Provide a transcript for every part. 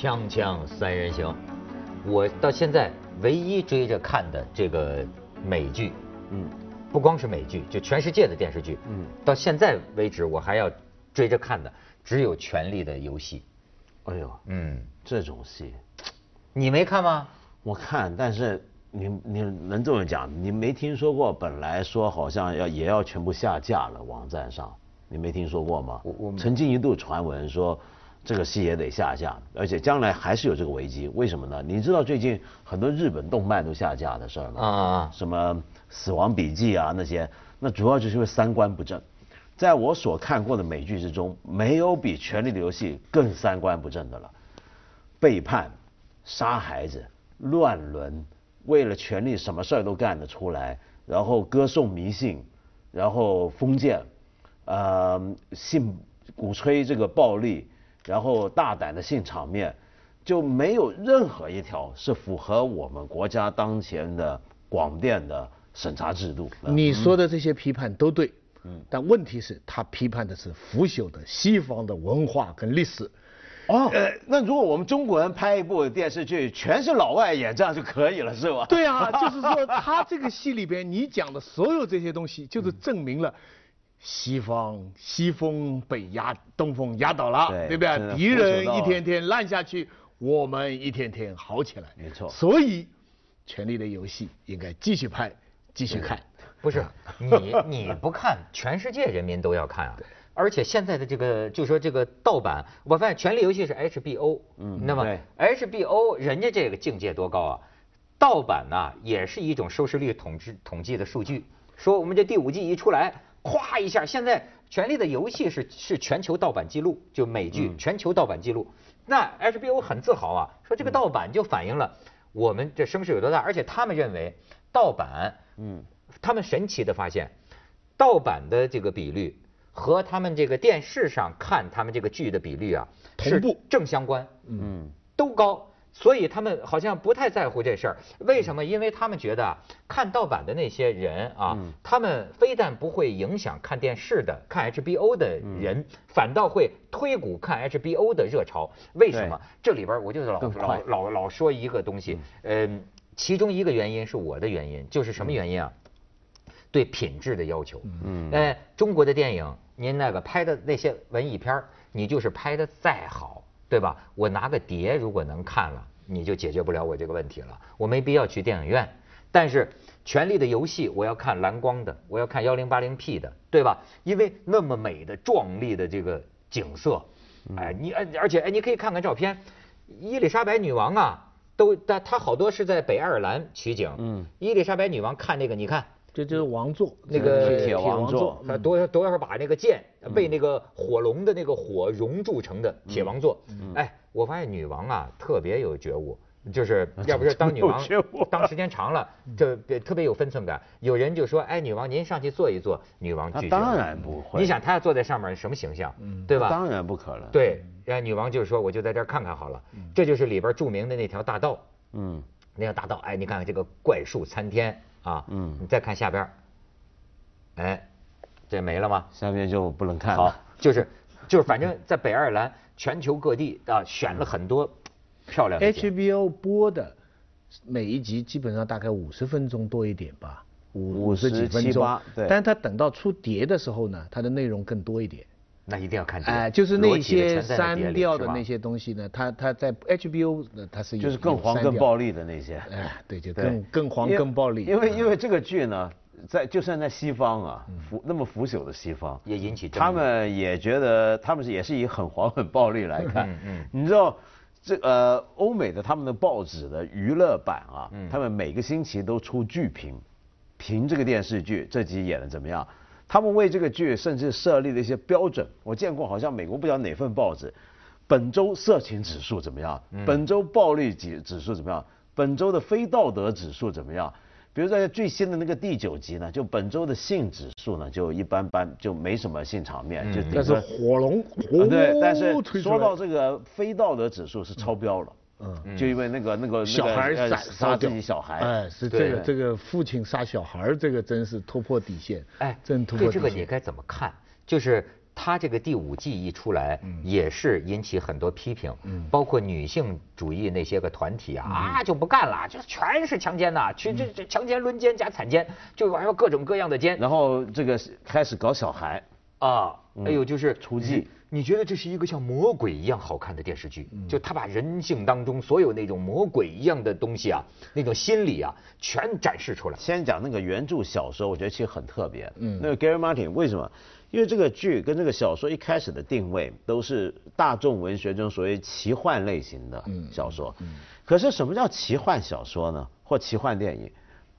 锵锵三人行，我到现在唯一追着看的这个美剧，嗯，不光是美剧，就全世界的电视剧，嗯，到现在为止我还要追着看的只有《权力的游戏》。哎呦，嗯，这种戏，你没看吗？我看，但是你你能这么讲？你没听说过？本来说好像要也要全部下架了，网站上，你没听说过吗？我我曾经一度传闻说。这个戏也得下架，而且将来还是有这个危机。为什么呢？你知道最近很多日本动漫都下架的事儿吗？啊，什么《死亡笔记》啊那些，那主要就是因为三观不正。在我所看过的美剧之中，没有比《权力的游戏》更三观不正的了。背叛、杀孩子、乱伦，为了权力什么事儿都干得出来，然后歌颂迷信，然后封建，呃，信鼓吹这个暴力。然后大胆的性场面，就没有任何一条是符合我们国家当前的广电的审查制度。你说的这些批判都对，嗯，但问题是，他批判的是腐朽的西方的文化跟历史。哦，呃，那如果我们中国人拍一部电视剧，全是老外演，这样就可以了，是吧？对啊，就是说 他这个戏里边你讲的所有这些东西，就是证明了。西方西风被压，东风压倒了，对不对？敌人一天天烂下去，我们一天天好起来。没错。所以，《权力的游戏》应该继续拍，继续看。不是你你不看，全世界人民都要看啊！而且现在的这个，就说这个盗版，我发现《权力游戏》是 HBO，嗯，那么 HBO 人家这个境界多高啊？盗版呢，也是一种收视率统治统计的数据，说我们这第五季一出来。咵一下，现在《权力的游戏》是是全球盗版记录，就美剧全球盗版记录。那 HBO 很自豪啊，说这个盗版就反映了我们这声势有多大，而且他们认为盗版，嗯，他们神奇的发现，盗版的这个比率和他们这个电视上看他们这个剧的比率啊，同步。正相关，嗯，都高。所以他们好像不太在乎这事儿，为什么？因为他们觉得看盗版的那些人啊，他们非但不会影响看电视的、看 HBO 的人，反倒会推鼓看 HBO 的热潮。为什么？这里边我就老老老老说一个东西，嗯，其中一个原因是我的原因，就是什么原因啊？对品质的要求。嗯，哎，中国的电影，您那个拍的那些文艺片你就是拍的再好。对吧？我拿个碟，如果能看了，你就解决不了我这个问题了。我没必要去电影院。但是《权力的游戏》，我要看蓝光的，我要看幺零八零 P 的，对吧？因为那么美的、壮丽的这个景色，哎，你而而且哎，你可以看看照片，伊丽莎白女王啊，都她她好多是在北爱尔兰取景。嗯。伊丽莎白女王看那个，你看。这就是王座，那个铁王座，多多少把那个剑被那个火龙的那个火熔铸成的铁王座。哎，我发现女王啊特别有觉悟，就是要不是当女王当时间长了，就特别有分寸感。有人就说，哎，女王您上去坐一坐，女王拒绝。当然不会。你想她要坐在上面什么形象，对吧？当然不可能。对，哎，女王就是说，我就在这儿看看好了。这就是里边著名的那条大道。嗯。那条大道，哎，你看看这个怪树参天。啊，嗯，你再看下边哎，这没了吗？下面就不能看了。好，就是就是，反正在北爱尔兰全球各地啊，选了很多漂亮的。HBO 播的每一集基本上大概五十分钟多一点吧，五五十几分钟。对。但是它等到出碟的时候呢，它的内容更多一点。那一定要看。哎，就是那些删掉的那些东西呢，它它在 HBO 它是就是更黄更暴力的那些。哎，对，就更更黄更暴力。因为因为这个剧呢，在就算在西方啊，腐那么腐朽的西方，也引起他们也觉得他们是也是以很黄很暴力来看。嗯嗯。你知道这呃欧美的他们的报纸的娱乐版啊，他们每个星期都出剧评，评这个电视剧这集演的怎么样。他们为这个剧甚至设立了一些标准，我见过，好像美国不知道哪份报纸，本周色情指数怎么样？本周暴力指指数怎么样？本周的非道德指数怎么样？比如在最新的那个第九集呢，就本周的性指数呢就一般般，就没什么性场面，就但是火龙，对，但是说到这个非道德指数是超标了。嗯，就因为那个那个小孩杀杀自己小孩，哎，是这个这个父亲杀小孩，这个真是突破底线，哎，真突破底线。这个你该怎么看？就是他这个第五季一出来，也是引起很多批评，包括女性主义那些个团体啊啊就不干了，就全是强奸呐，去这这强奸、轮奸加惨奸，就玩各种各样的奸。然后这个开始搞小孩啊，哎呦，就是雏妓。你觉得这是一个像魔鬼一样好看的电视剧？就他把人性当中所有那种魔鬼一样的东西啊，那种心理啊，全展示出来。先讲那个原著小说，我觉得其实很特别。嗯，那个 Gary Martin 为什么？因为这个剧跟这个小说一开始的定位都是大众文学中所谓奇幻类型的小说。嗯。可是什么叫奇幻小说呢？或奇幻电影，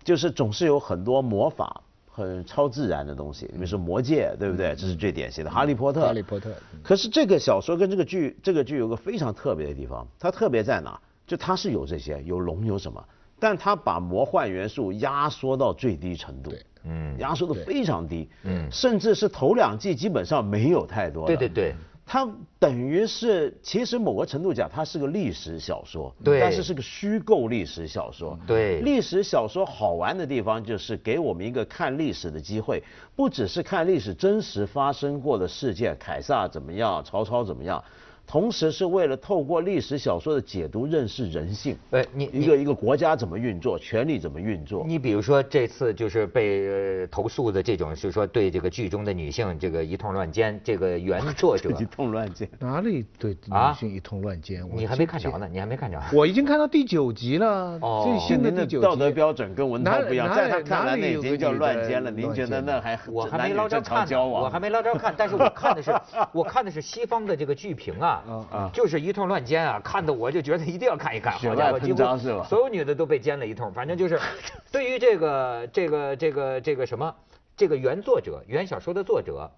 就是总是有很多魔法。很超自然的东西，比如说魔戒，对不对？这是最典型的。哈利波特。哈利波特。可是这个小说跟这个剧，这个剧有个非常特别的地方，它特别在哪？就它是有这些，有龙有什么，但它把魔幻元素压缩到最低程度。嗯。压缩的非常低。嗯。甚至是头两季基本上没有太多。对对对。它等于是，其实某个程度讲，它是个历史小说，对，但是是个虚构历史小说，对。历史小说好玩的地方就是给我们一个看历史的机会，不只是看历史真实发生过的事件，凯撒怎么样，曹操怎么样。同时是为了透过历史小说的解读认识人性，哎，你一个一个国家怎么运作，权力怎么运作？你比如说这次就是被投诉的这种，就是说对这个剧中的女性这个一通乱奸，这个原作者 一通乱奸，哪里对女性一通乱奸？你还没看着呢，你还没看着？我已经看到第九集了，哦最新的第九集。道德标准跟文涛不一样，在他看来那已经叫乱奸了。您觉得那还我还没捞着看，我还没捞着看，但是我看的是我看的是西方的这个剧评啊。啊啊！就是一通乱奸啊，看的我就觉得一定要看一看。好家伙，几乎所有女的都被奸了一通。反正就是，对于这个这个这个这个什么，这个原作者原小说的作者，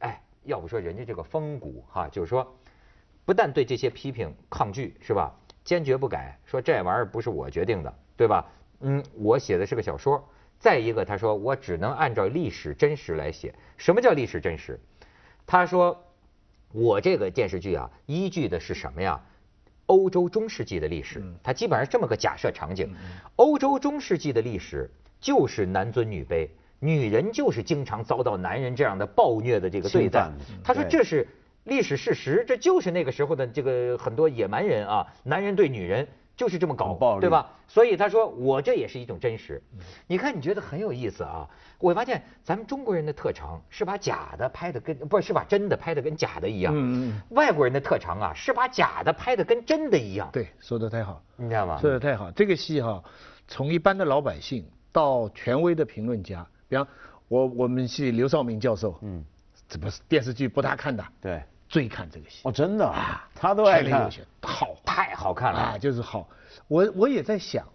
哎，要不说人家这个风骨哈，就是说，不但对这些批评抗拒是吧，坚决不改，说这玩意儿不是我决定的，对吧？嗯，我写的是个小说。再一个，他说我只能按照历史真实来写。什么叫历史真实？他说。我这个电视剧啊，依据的是什么呀？欧洲中世纪的历史，它基本上这么个假设场景。欧洲中世纪的历史就是男尊女卑，女人就是经常遭到男人这样的暴虐的这个对待。他说这是历史事实，这就是那个时候的这个很多野蛮人啊，男人对女人。就是这么搞，对吧？所以他说我这也是一种真实。你看，你觉得很有意思啊？我发现咱们中国人的特长是把假的拍的跟不是是把真的拍的跟假的一样。嗯嗯。外国人的特长啊是把假的拍的跟真的一样。对，说的太好，你知道吗？说的太好。这个戏哈，从一般的老百姓到权威的评论家，比方我我们系刘少明教授，嗯，这不是电视剧不大看的。对。最看这个戏哦，真的啊，他都爱看，好，太好看了啊，就是好。我我也在想，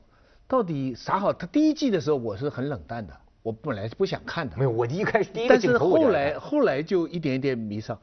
到底啥好？他第一季的时候我是很冷淡的，我本来是不想看的。没有，我一开始第一个镜头但是后来后来就一点一点迷上。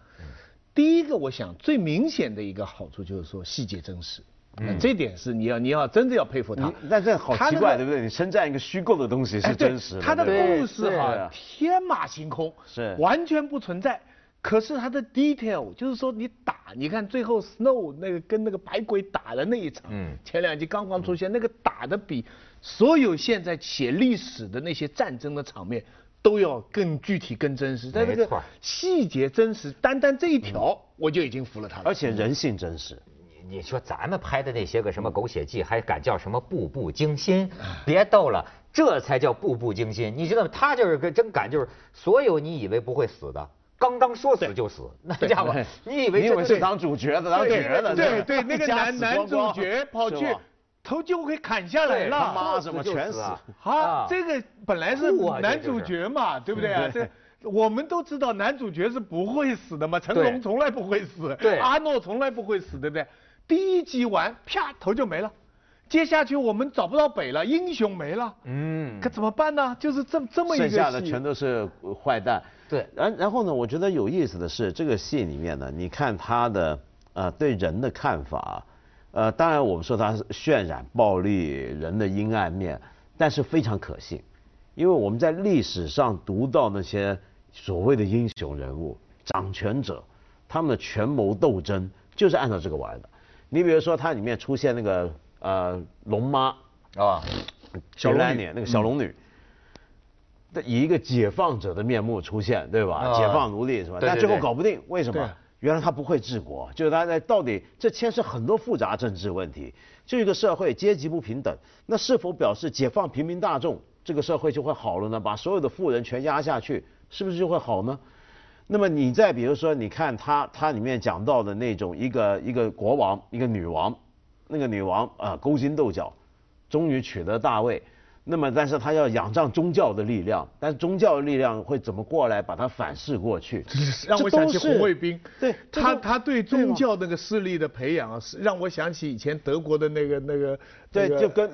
第一个我想最明显的一个好处就是说细节真实，嗯，这点是你要你要真的要佩服他。那这好奇怪，对不对？你称赞一个虚构的东西是真实的，他的故事哈天马行空，是完全不存在。可是它的 detail 就是说你打，你看最后 Snow 那个跟那个白鬼打的那一场，嗯，前两集刚刚出现，那个打的比所有现在写历史的那些战争的场面都要更具体、更真实。在这个细节真实，单单这一条我就已经服了他了。而且人性真实。你你说咱们拍的那些个什么狗血剧，还敢叫什么步步惊心？别逗了，这才叫步步惊心。你知道吗？他就是跟真敢，就是所有你以为不会死的。刚刚说死就死，那家伙，你以为以为是当主角的，当角的，对对，那个男男主角跑去头就会砍下来了，妈什么全死啊！这个本来是男主角嘛，对不对啊？这我们都知道男主角是不会死的嘛，成龙从来不会死，对，阿诺从来不会死，对不对？第一集完，啪，头就没了。接下去我们找不到北了，英雄没了，嗯，可怎么办呢？就是这这么一个剩下的全都是坏蛋。对，然然后呢？我觉得有意思的是，这个戏里面呢，你看他的呃对人的看法，呃，当然我们说他是渲染暴力人的阴暗面，但是非常可信，因为我们在历史上读到那些所谓的英雄人物、掌权者，他们的权谋斗争就是按照这个玩的。你比如说，它里面出现那个呃龙妈啊，小龙女那个小龙女。以一个解放者的面目出现，对吧？解放奴隶是吧？但最后搞不定，为什么？原来他不会治国，就是他在到底这牵涉很多复杂政治问题。就一个社会阶级不平等，那是否表示解放平民大众，这个社会就会好了呢？把所有的富人全压下去，是不是就会好呢？那么你再比如说，你看他他里面讲到的那种一个一个国王，一个女王，那个女王啊勾心斗角，终于取得大位。那么，但是他要仰仗宗教的力量，但是宗教的力量会怎么过来把它反噬过去？让我想起红卫兵。对，他他对宗教那个势力的培养，是让我想起以前德国的那个那个。对，就跟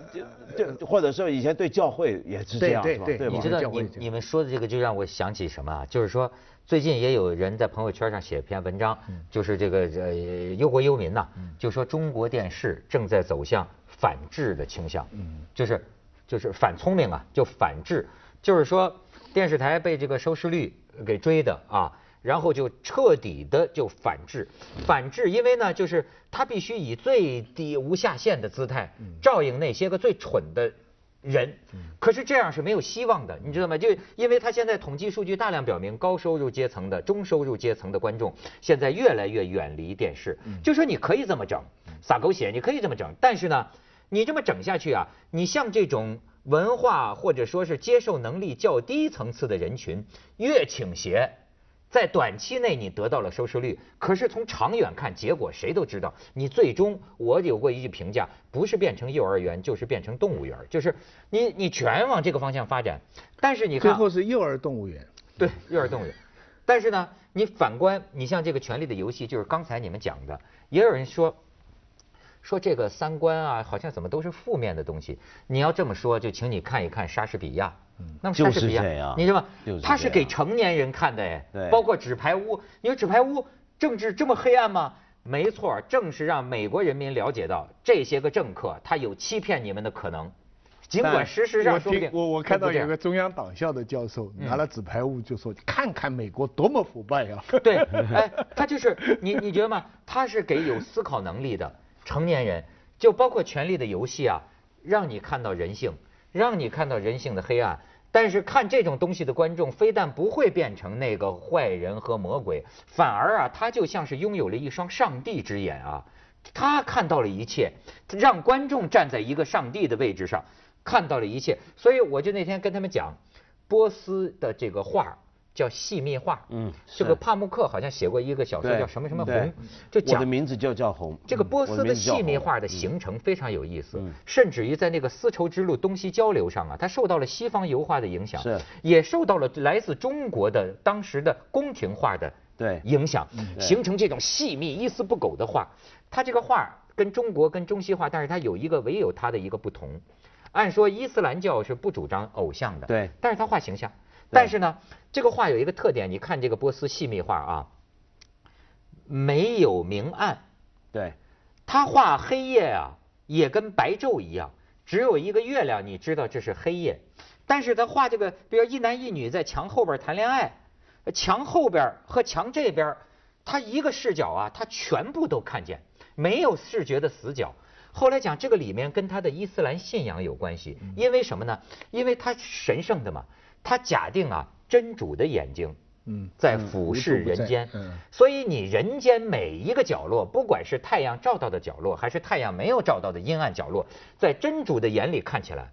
就或者说以前对教会也是这样，对对对。你知道，你你们说的这个就让我想起什么啊？就是说，最近也有人在朋友圈上写一篇文章，就是这个呃忧国忧民呐，就说中国电视正在走向反制的倾向，就是。就是反聪明啊，就反制，就是说电视台被这个收视率给追的啊，然后就彻底的就反制，反制，因为呢，就是他必须以最低无下限的姿态照应那些个最蠢的人，可是这样是没有希望的，你知道吗？就因为他现在统计数据大量表明，高收入阶层的、中收入阶层的观众现在越来越远离电视，就说你可以这么整，撒狗血，你可以这么整，但是呢。你这么整下去啊，你像这种文化或者说是接受能力较低层次的人群越倾斜，在短期内你得到了收视率，可是从长远看，结果谁都知道，你最终我有过一句评价，不是变成幼儿园，就是变成动物园，就是你你全往这个方向发展，但是你看最后是幼儿动物园，对，幼儿动物园，但是呢，你反观你像这个《权力的游戏》，就是刚才你们讲的，也有人说。说这个三观啊，好像怎么都是负面的东西。你要这么说，就请你看一看莎士比亚。嗯，那么莎士比亚，你知道吗？他是给成年人看的哎。对。包括纸牌屋，你说纸牌屋政治这么黑暗吗？没错，正是让美国人民了解到这些个政客他有欺骗你们的可能。尽管事实上说不定。我我看到有个中央党校的教授拿了纸牌屋就说：“看看美国多么腐败呀！”对，哎，他就是你你觉得吗？他是给有思考能力的。成年人就包括《权力的游戏》啊，让你看到人性，让你看到人性的黑暗。但是看这种东西的观众，非但不会变成那个坏人和魔鬼，反而啊，他就像是拥有了一双上帝之眼啊，他看到了一切，让观众站在一个上帝的位置上，看到了一切。所以我就那天跟他们讲，波斯的这个画。叫细密画，嗯，这个帕慕克好像写过一个小说叫什么什么红，就讲我的名字就叫红。这个波斯的细密画的形成非常有意思，甚至于在那个丝绸之路东西交流上啊，它受到了西方油画的影响，是，也受到了来自中国的当时的宫廷画的对影响，形成这种细密一丝不苟的画。它这个画跟中国跟中西画，但是它有一个唯有它的一个不同。按说伊斯兰教是不主张偶像的，对，但是他画形象。但是呢，这个画有一个特点，你看这个波斯细密画啊，没有明暗，对，他画黑夜啊，也跟白昼一样，只有一个月亮，你知道这是黑夜。但是他画这个，比如一男一女在墙后边谈恋爱，墙后边和墙这边，他一个视角啊，他全部都看见，没有视觉的死角。后来讲这个里面跟他的伊斯兰信仰有关系，因为什么呢？因为他神圣的嘛。他假定啊，真主的眼睛，嗯，在俯视人间，嗯，所以你人间每一个角落，不管是太阳照到的角落，还是太阳没有照到的阴暗角落，在真主的眼里看起来，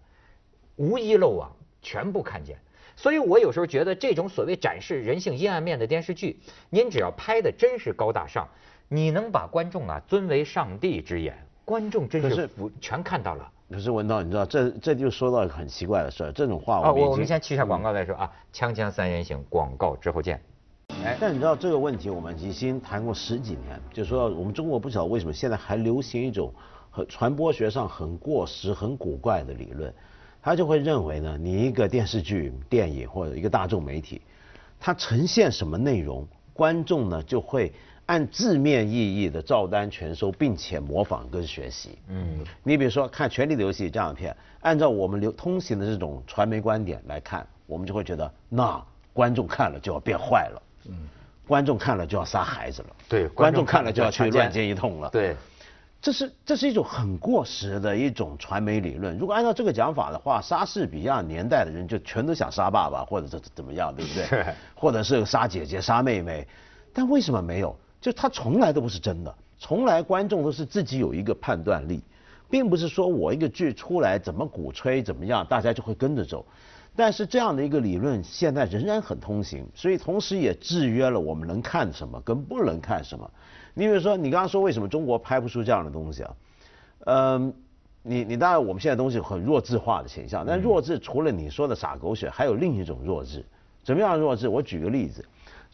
无一漏网，全部看见。所以我有时候觉得，这种所谓展示人性阴暗面的电视剧，您只要拍的真是高大上，你能把观众啊尊为上帝之眼，观众真是全看到了。可是文涛，你知道这这就说到很奇怪的事儿，这种话我们我们先去一下广告再说啊，锵锵三人行广告之后见。哎，但你知道这个问题我们已经谈过十几年，就说我们中国不晓得为什么现在还流行一种很传播学上很过时、很古怪的理论，他就会认为呢，你一个电视剧、电影或者一个大众媒体，它呈现什么内容，观众呢就会。按字面意义的照单全收，并且模仿跟学习。嗯，你比如说看《权力的游戏》这样的片，按照我们流通行的这种传媒观点来看，我们就会觉得那观众看了就要变坏了。嗯，观众看了就要杀孩子了。对，观众看了就要去乱奸一通了。对，这是这是一种很过时的一种传媒理论。如果按照这个讲法的话，莎士比亚年代的人就全都想杀爸爸，或者是怎么样，对不对？或者是杀姐姐、杀妹妹。但为什么没有？就他从来都不是真的，从来观众都是自己有一个判断力，并不是说我一个剧出来怎么鼓吹怎么样，大家就会跟着走。但是这样的一个理论现在仍然很通行，所以同时也制约了我们能看什么跟不能看什么。你比如说，你刚刚说为什么中国拍不出这样的东西啊？嗯，你你当然我们现在东西很弱智化的倾向，但弱智除了你说的傻狗血，还有另一种弱智。怎么样弱智？我举个例子，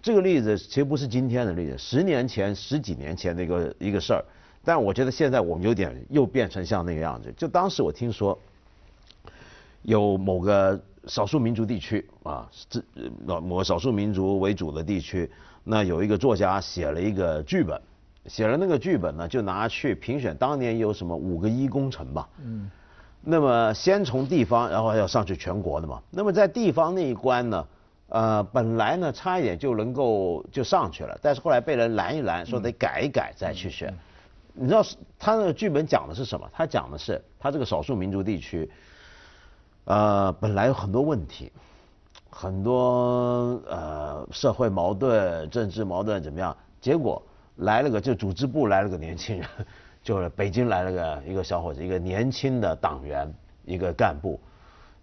这个例子其实不是今天的例子，十年前、十几年前的一个一个事儿。但我觉得现在我们有点又变成像那个样子。就当时我听说，有某个少数民族地区啊，这某少数民族为主的地区，那有一个作家写了一个剧本。写了那个剧本呢，就拿去评选。当年有什么五个一工程吧？嗯。那么先从地方，然后要上去全国的嘛。那么在地方那一关呢，呃，本来呢差一点就能够就上去了，但是后来被人拦一拦，说得改一改再去选。你知道他那个剧本讲的是什么？他讲的是他这个少数民族地区，呃，本来有很多问题，很多呃社会矛盾、政治矛盾怎么样？结果。来了个就组织部来了个年轻人，就是北京来了个一个小伙子，一个年轻的党员，一个干部，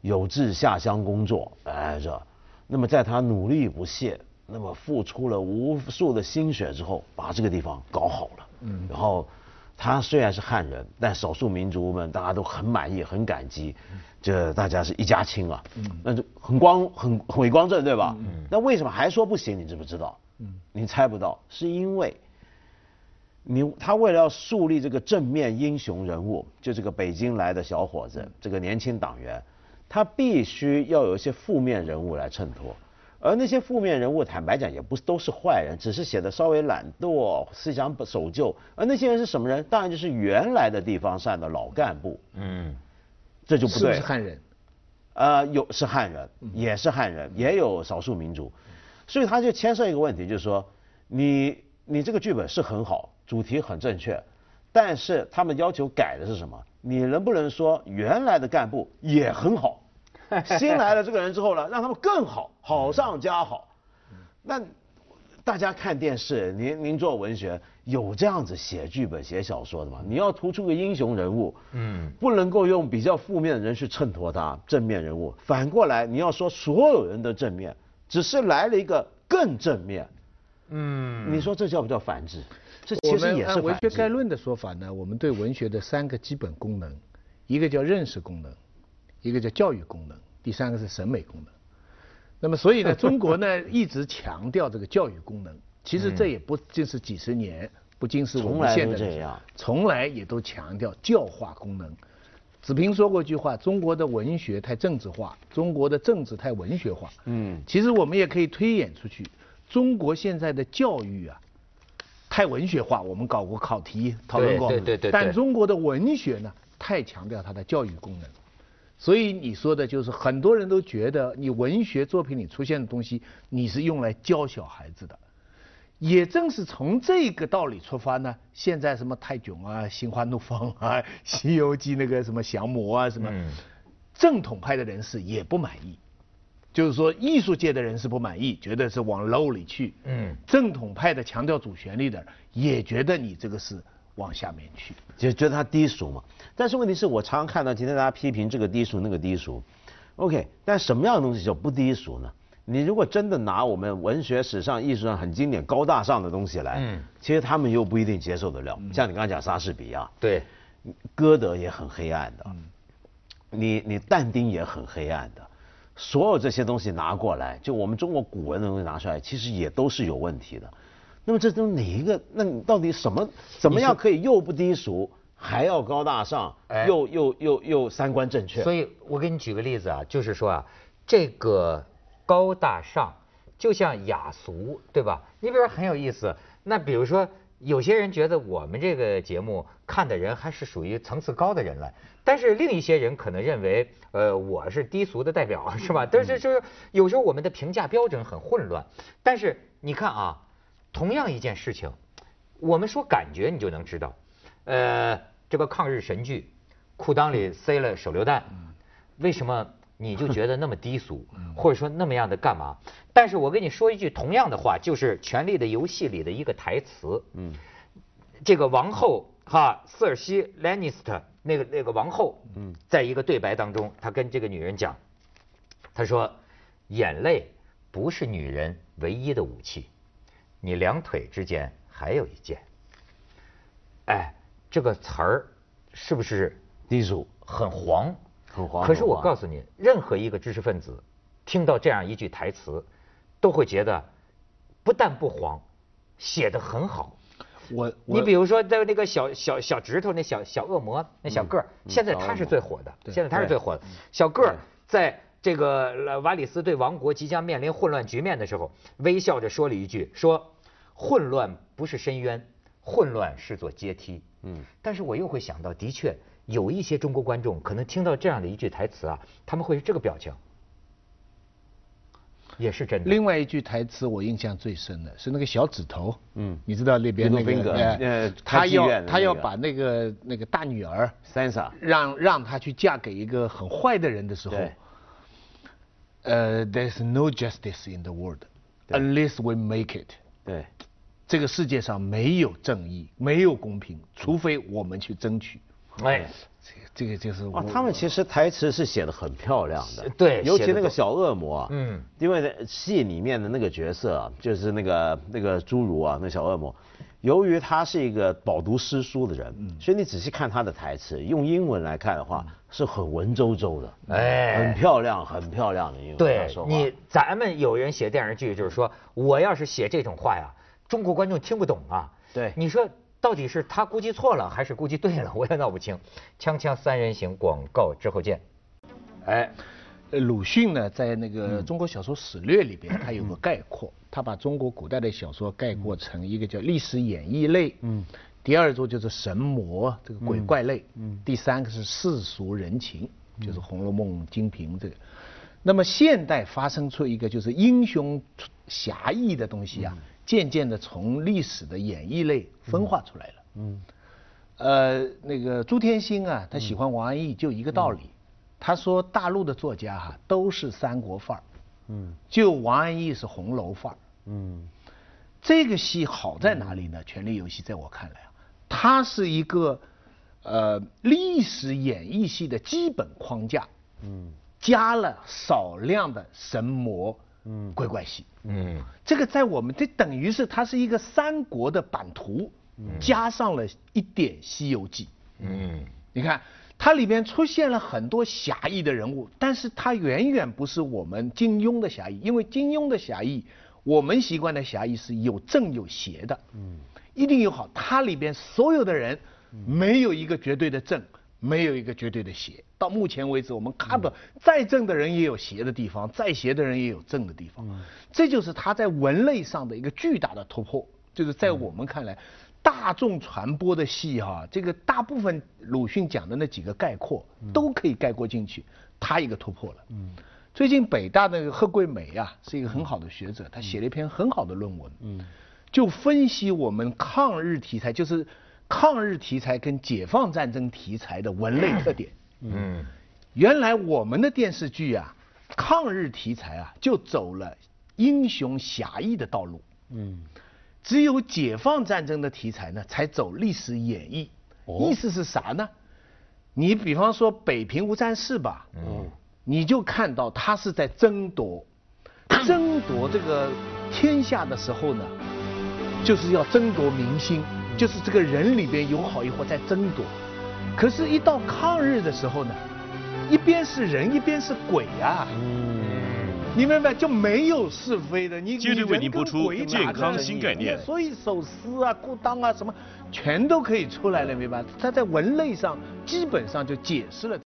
有志下乡工作，哎这，那么在他努力不懈，那么付出了无数的心血之后，把这个地方搞好了。嗯。然后他虽然是汉人，但少数民族们大家都很满意，很感激，这大家是一家亲啊。嗯。那就很光很伟光正对吧？嗯。那为什么还说不行？你知不知道？嗯。你猜不到，是因为。你他为了要树立这个正面英雄人物，就这个北京来的小伙子，这个年轻党员，他必须要有一些负面人物来衬托，而那些负面人物，坦白讲也不都是坏人，只是写的稍微懒惰、思想守旧。而那些人是什么人？当然就是原来的地方上的老干部。嗯，这就不对。是汉人？呃，有是汉人，也是汉人，也有少数民族，所以他就牵涉一个问题，就是说，你你这个剧本是很好。主题很正确，但是他们要求改的是什么？你能不能说原来的干部也很好，新来了这个人之后呢，让他们更好，好上加好？那大家看电视，您您做文学有这样子写剧本、写小说的吗？你要突出个英雄人物，嗯，不能够用比较负面的人去衬托他，正面人物。反过来，你要说所有人的正面，只是来了一个更正面，嗯，你说这叫不叫反制？我们按文学概论的说法呢，我们对文学的三个基本功能，一个叫认识功能，一个叫教育功能，第三个是审美功能。那么所以呢，中国呢一直强调这个教育功能，其实这也不仅是几十年，不仅是我们现在这样，从来也都强调教化功能。子平说过一句话：中国的文学太政治化，中国的政治太文学化。嗯，其实我们也可以推演出去，中国现在的教育啊。太文学化，我们搞过考题讨论过，对对对。但中国的文学呢，太强调它的教育功能，所以你说的就是很多人都觉得你文学作品里出现的东西，你是用来教小孩子的。也正是从这个道理出发呢，现在什么泰囧啊、《心花怒放》啊、《西游记》那个什么降魔啊什么，正统派的人士也不满意。就是说，艺术界的人是不满意，觉得是往 low 里去。嗯，正统派的强调主旋律的，也觉得你这个是往下面去，就觉得他低俗嘛。但是问题是我常常看到今天大家批评这个低俗那个低俗，OK，但什么样的东西叫不低俗呢？你如果真的拿我们文学史上、艺术上很经典、高大上的东西来，嗯，其实他们又不一定接受得了。像你刚才讲莎士比亚，对，歌德也很黑暗的，你你但丁也很黑暗的。所有这些东西拿过来，就我们中国古文的东西拿出来，其实也都是有问题的。那么这都哪一个？那你到底什么怎么样可以又不低俗，还要高大上，又又又又三观正确？所以我给你举个例子啊，就是说啊，这个高大上就像雅俗，对吧？你比如说很有意思，那比如说。有些人觉得我们这个节目看的人还是属于层次高的人了，但是另一些人可能认为，呃，我是低俗的代表，是吧？但是就是有时候我们的评价标准很混乱。但是你看啊，同样一件事情，我们说感觉你就能知道，呃，这个抗日神剧，裤裆里塞了手榴弹，为什么你就觉得那么低俗，或者说那么样的干嘛？但是我跟你说一句同样的话，就是《权力的游戏》里的一个台词，嗯，这个王后哈瑟尔西·兰尼斯特那个那个王后，嗯，在一个对白当中，她跟这个女人讲，他说，眼泪不是女人唯一的武器，你两腿之间还有一件。哎，这个词儿是不是低俗、很黄？很黄。可是我告诉你，任何一个知识分子听到这样一句台词，都会觉得不但不黄，写的很好。我你比如说在那个小小小指头那小小恶魔那小个儿，现在他是最火的，现在他是最火的。小个儿在这个瓦里斯对王国即将面临混乱局面的时候，微笑着说了一句：说混乱不是深渊。混乱是座阶梯，嗯，但是我又会想到，的确有一些中国观众可能听到这样的一句台词啊，他们会是这个表情，也是真的。另外一句台词我印象最深的是那个小指头，嗯，你知道那边那个呃，他要他要把那个那个大女儿 Sansa 让让她去嫁给一个很坏的人的时候，呃，There's no justice in the world unless we make it。对。这个世界上没有正义，没有公平，除非我们去争取。哎，这个这个就是。他们其实台词是写的很漂亮的。对，尤其那个小恶魔啊，嗯，因为戏里面的那个角色啊，就是那个那个侏儒啊，那小恶魔，由于他是一个饱读诗书的人，所以你仔细看他的台词，用英文来看的话，是很文绉绉的，哎，很漂亮，很漂亮的英文。对，你咱们有人写电视剧，就是说，我要是写这种话呀。中国观众听不懂啊！对，你说到底是他估计错了，还是估计对了？我也闹不清。锵锵三人行广告之后见。哎，鲁迅呢，在那个《中国小说史略》里边，他有个概括，他把中国古代的小说概括成一个叫历史演义类，嗯，第二座就是神魔这个鬼怪类，嗯，第三个是世俗人情，就是《红楼梦》《金瓶》这个。那么现代发生出一个就是英雄侠义的东西啊。渐渐的从历史的演绎类分化出来了。嗯，呃，那个朱天心啊，他喜欢王安忆就一个道理，他说大陆的作家哈都是三国范儿，嗯，就王安忆是红楼范儿。嗯，这个戏好在哪里呢？《权力游戏》在我看来啊，它是一个呃历史演绎戏的基本框架，嗯，加了少量的神魔。嗯，鬼怪戏，嗯，这个在我们这等于是它是一个三国的版图，加上了一点《西游记》，嗯，你看它里边出现了很多侠义的人物，但是它远远不是我们金庸的侠义，因为金庸的侠义，我们习惯的侠义是有正有邪的，嗯，一定有好，它里边所有的人没有一个绝对的正。没有一个绝对的邪，到目前为止，我们看到再正的人也有邪的地方，再邪的人也有正的地方。这就是他在文类上的一个巨大的突破。就是在我们看来，大众传播的戏哈，这个大部分鲁迅讲的那几个概括都可以概括进去，他一个突破了。最近北大那个贺桂梅啊，是一个很好的学者，他写了一篇很好的论文，就分析我们抗日题材，就是。抗日题材跟解放战争题材的文类特点。嗯，原来我们的电视剧啊，抗日题材啊，就走了英雄侠义的道路。嗯，只有解放战争的题材呢，才走历史演绎。意思是啥呢？你比方说北平无战事吧，嗯，你就看到他是在争夺，争夺这个天下的时候呢，就是要争夺民心。就是这个人里边有好有坏在争夺，可是，一到抗日的时候呢，一边是人，一边是鬼呀。嗯，你明白就没有是非的。你接着为您播出健康新概念。所以手撕啊、裤裆啊什么，全都可以出来了，明白？他在文类上基本上就解释了。